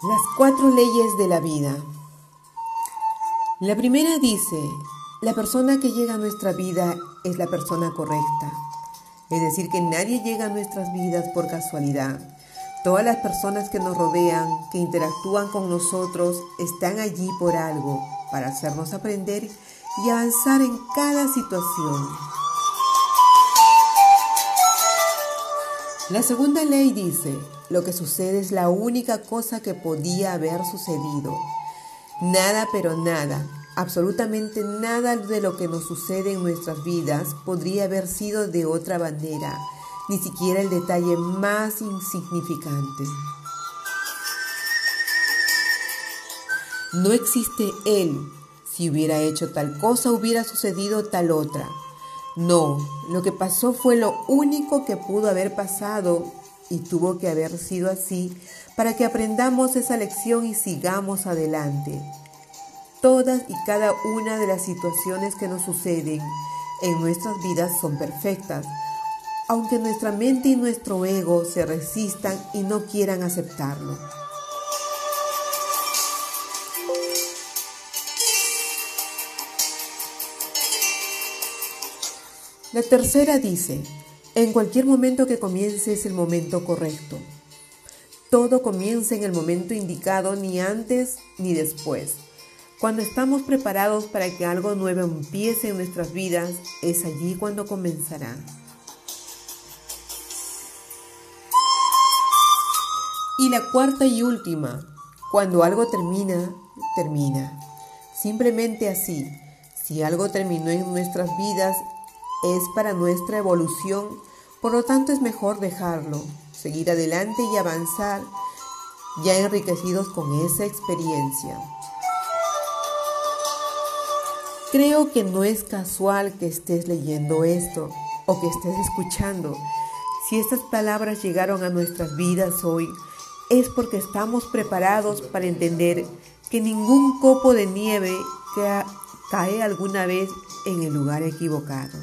Las cuatro leyes de la vida. La primera dice, la persona que llega a nuestra vida es la persona correcta. Es decir, que nadie llega a nuestras vidas por casualidad. Todas las personas que nos rodean, que interactúan con nosotros, están allí por algo, para hacernos aprender y avanzar en cada situación. La segunda ley dice, lo que sucede es la única cosa que podía haber sucedido. Nada, pero nada, absolutamente nada de lo que nos sucede en nuestras vidas podría haber sido de otra manera, ni siquiera el detalle más insignificante. No existe él. Si hubiera hecho tal cosa, hubiera sucedido tal otra. No, lo que pasó fue lo único que pudo haber pasado y tuvo que haber sido así para que aprendamos esa lección y sigamos adelante. Todas y cada una de las situaciones que nos suceden en nuestras vidas son perfectas, aunque nuestra mente y nuestro ego se resistan y no quieran aceptarlo. La tercera dice, en cualquier momento que comience es el momento correcto. Todo comienza en el momento indicado, ni antes ni después. Cuando estamos preparados para que algo nuevo empiece en nuestras vidas, es allí cuando comenzará. Y la cuarta y última, cuando algo termina, termina. Simplemente así. Si algo terminó en nuestras vidas, es para nuestra evolución, por lo tanto es mejor dejarlo, seguir adelante y avanzar ya enriquecidos con esa experiencia. Creo que no es casual que estés leyendo esto o que estés escuchando. Si estas palabras llegaron a nuestras vidas hoy, es porque estamos preparados para entender que ningún copo de nieve cae alguna vez en el lugar equivocado.